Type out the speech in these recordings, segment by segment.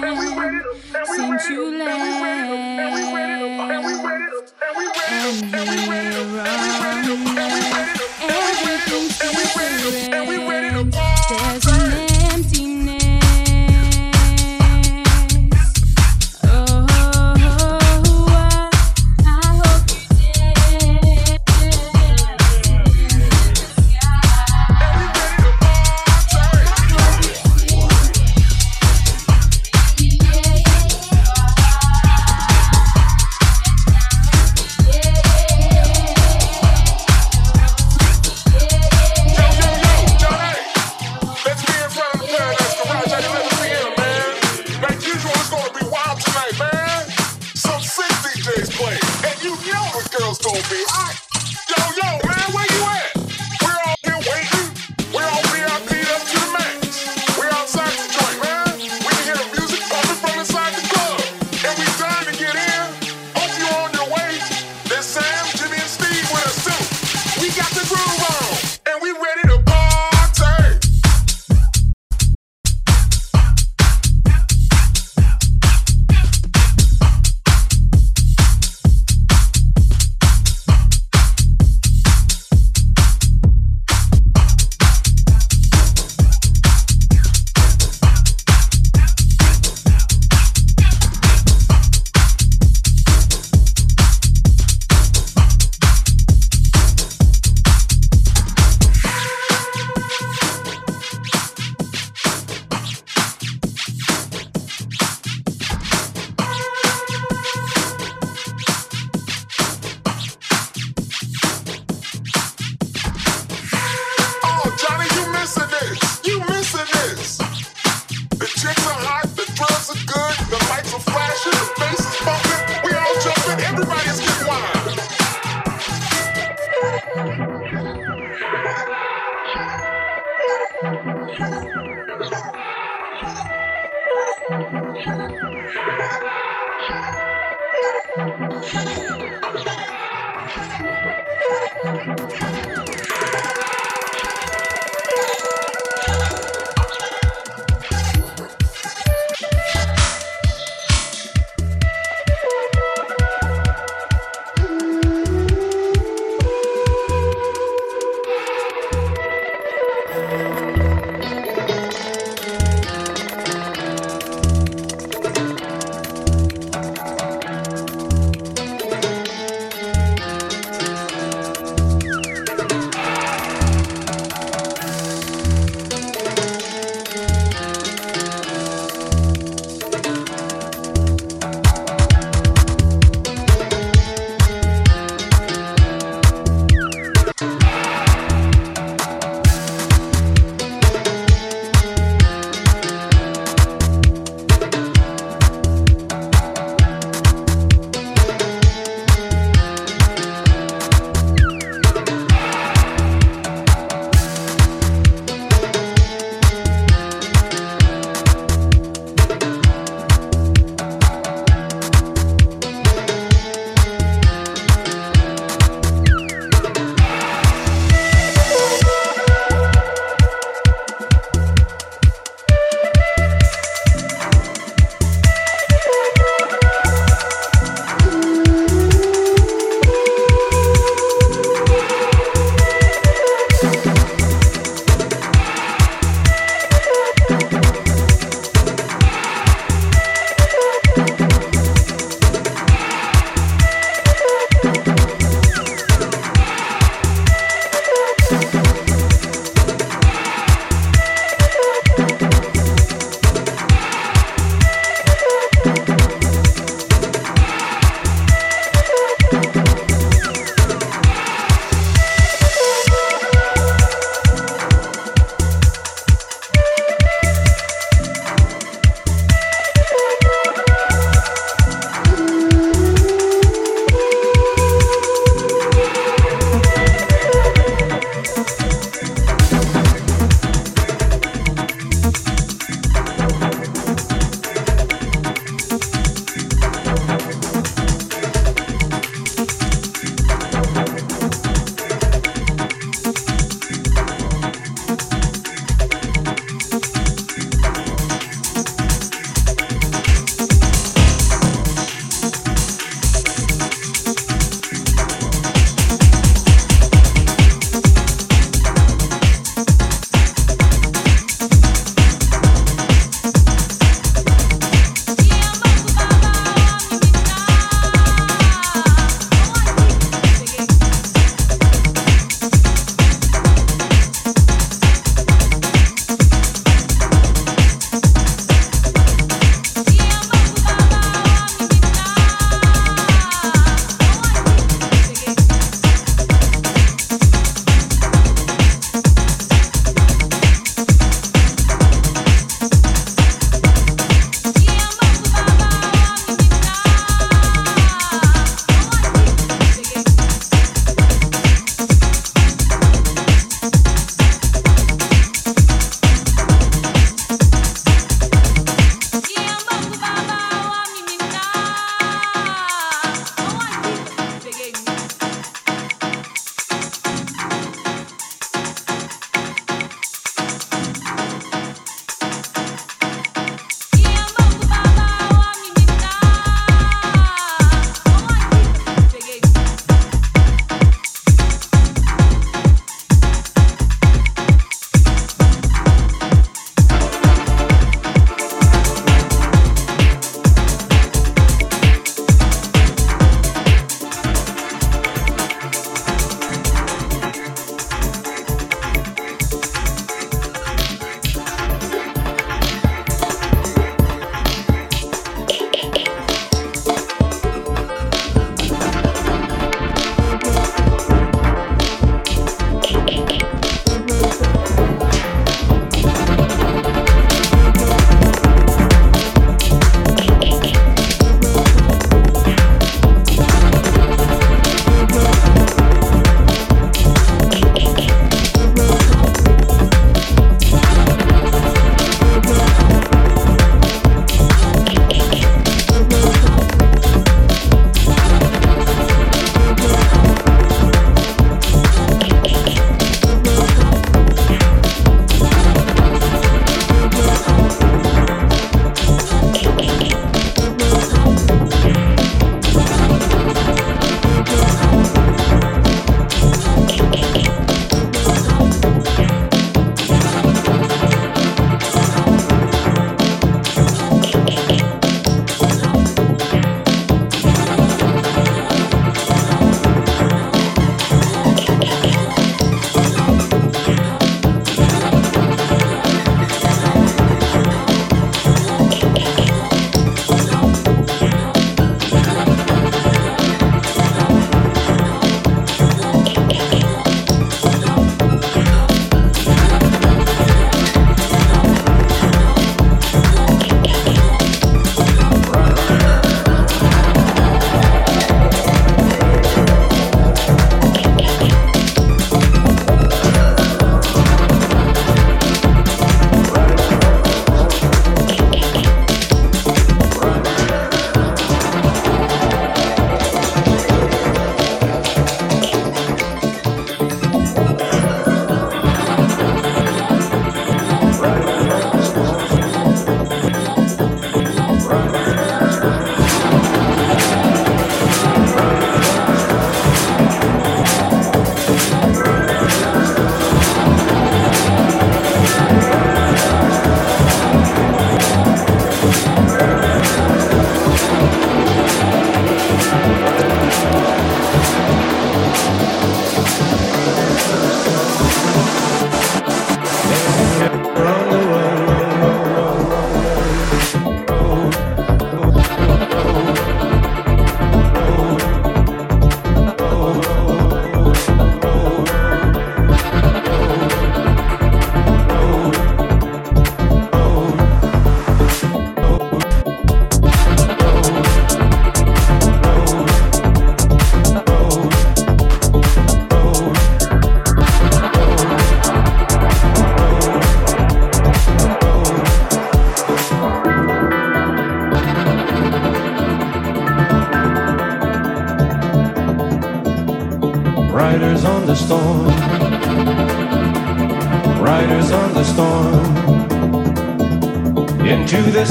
since you left.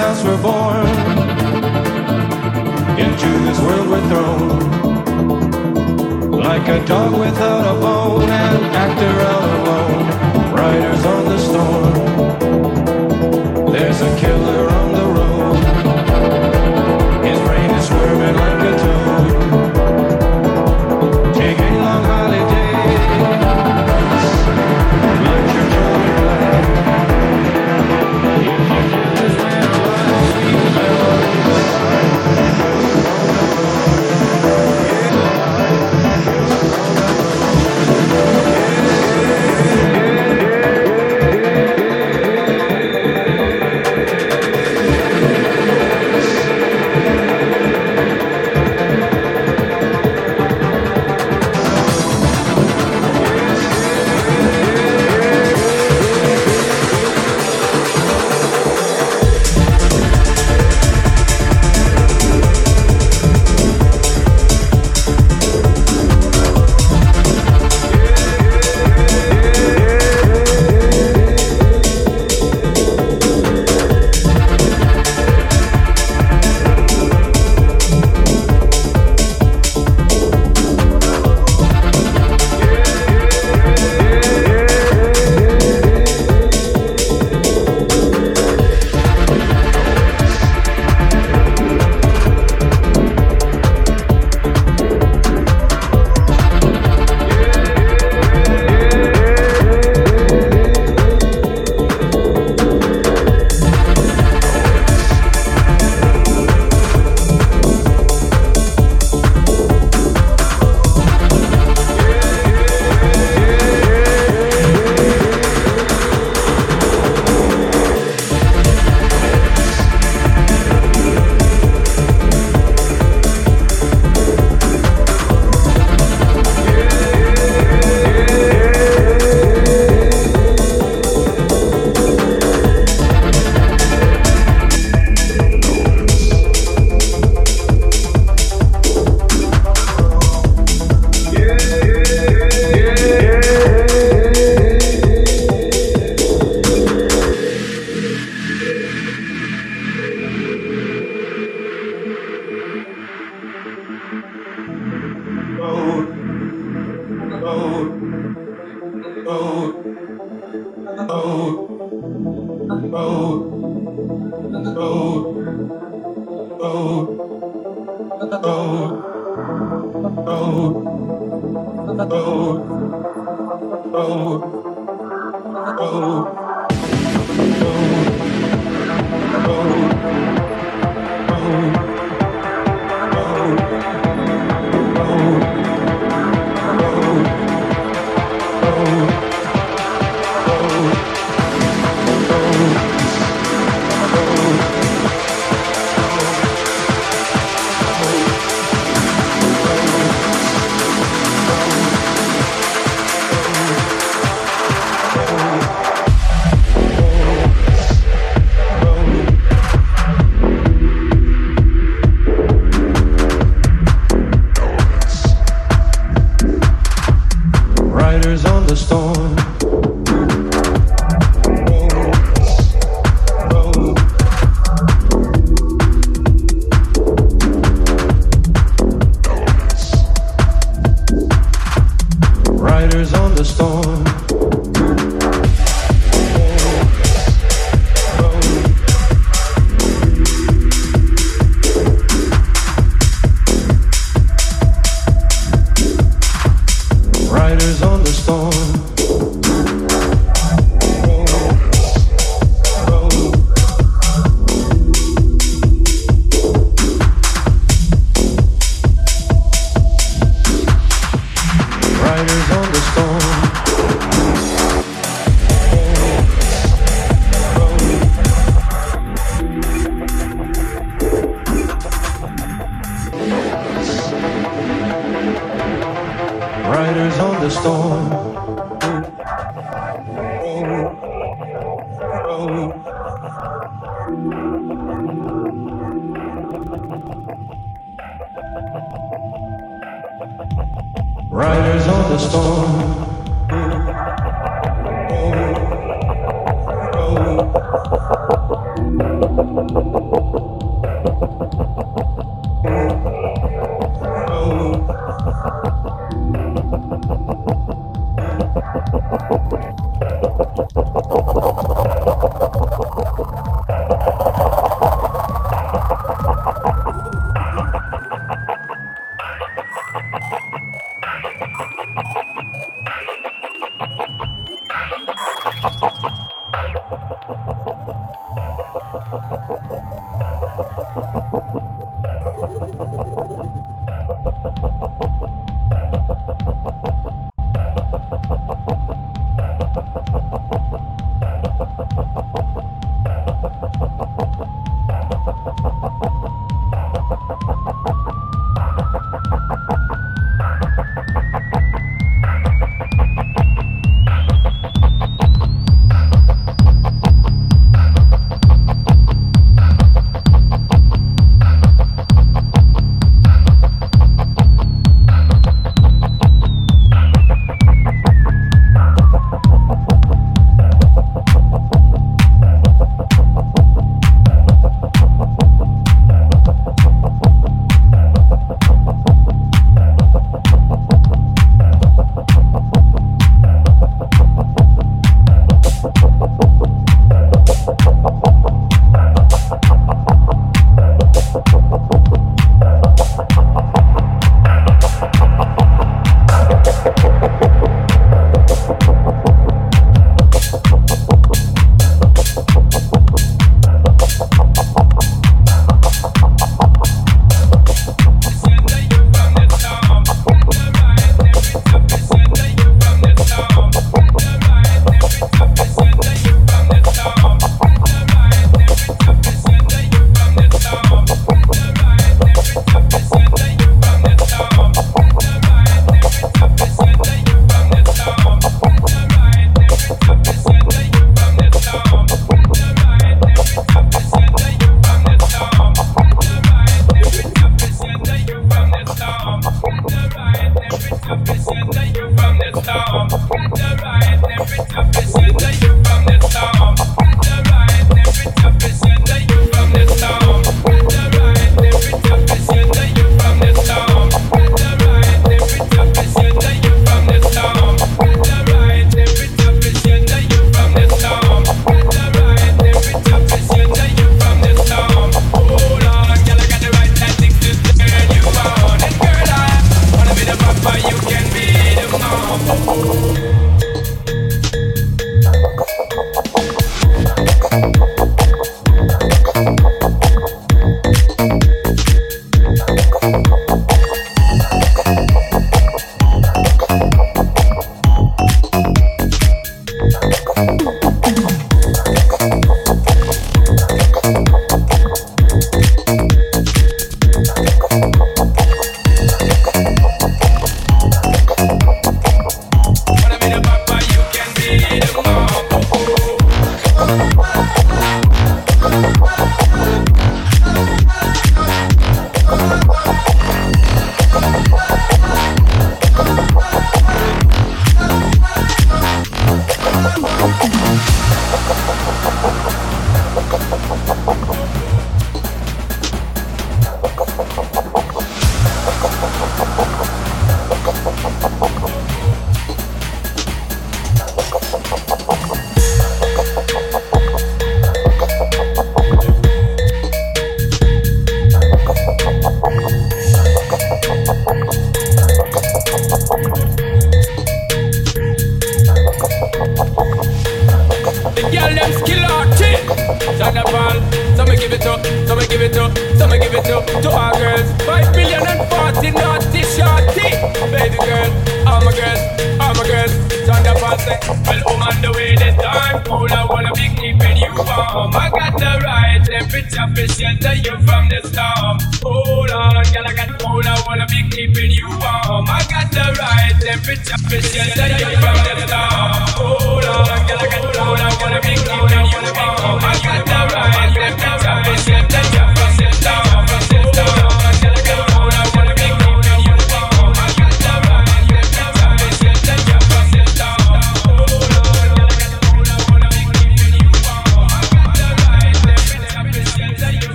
House we're born, Riders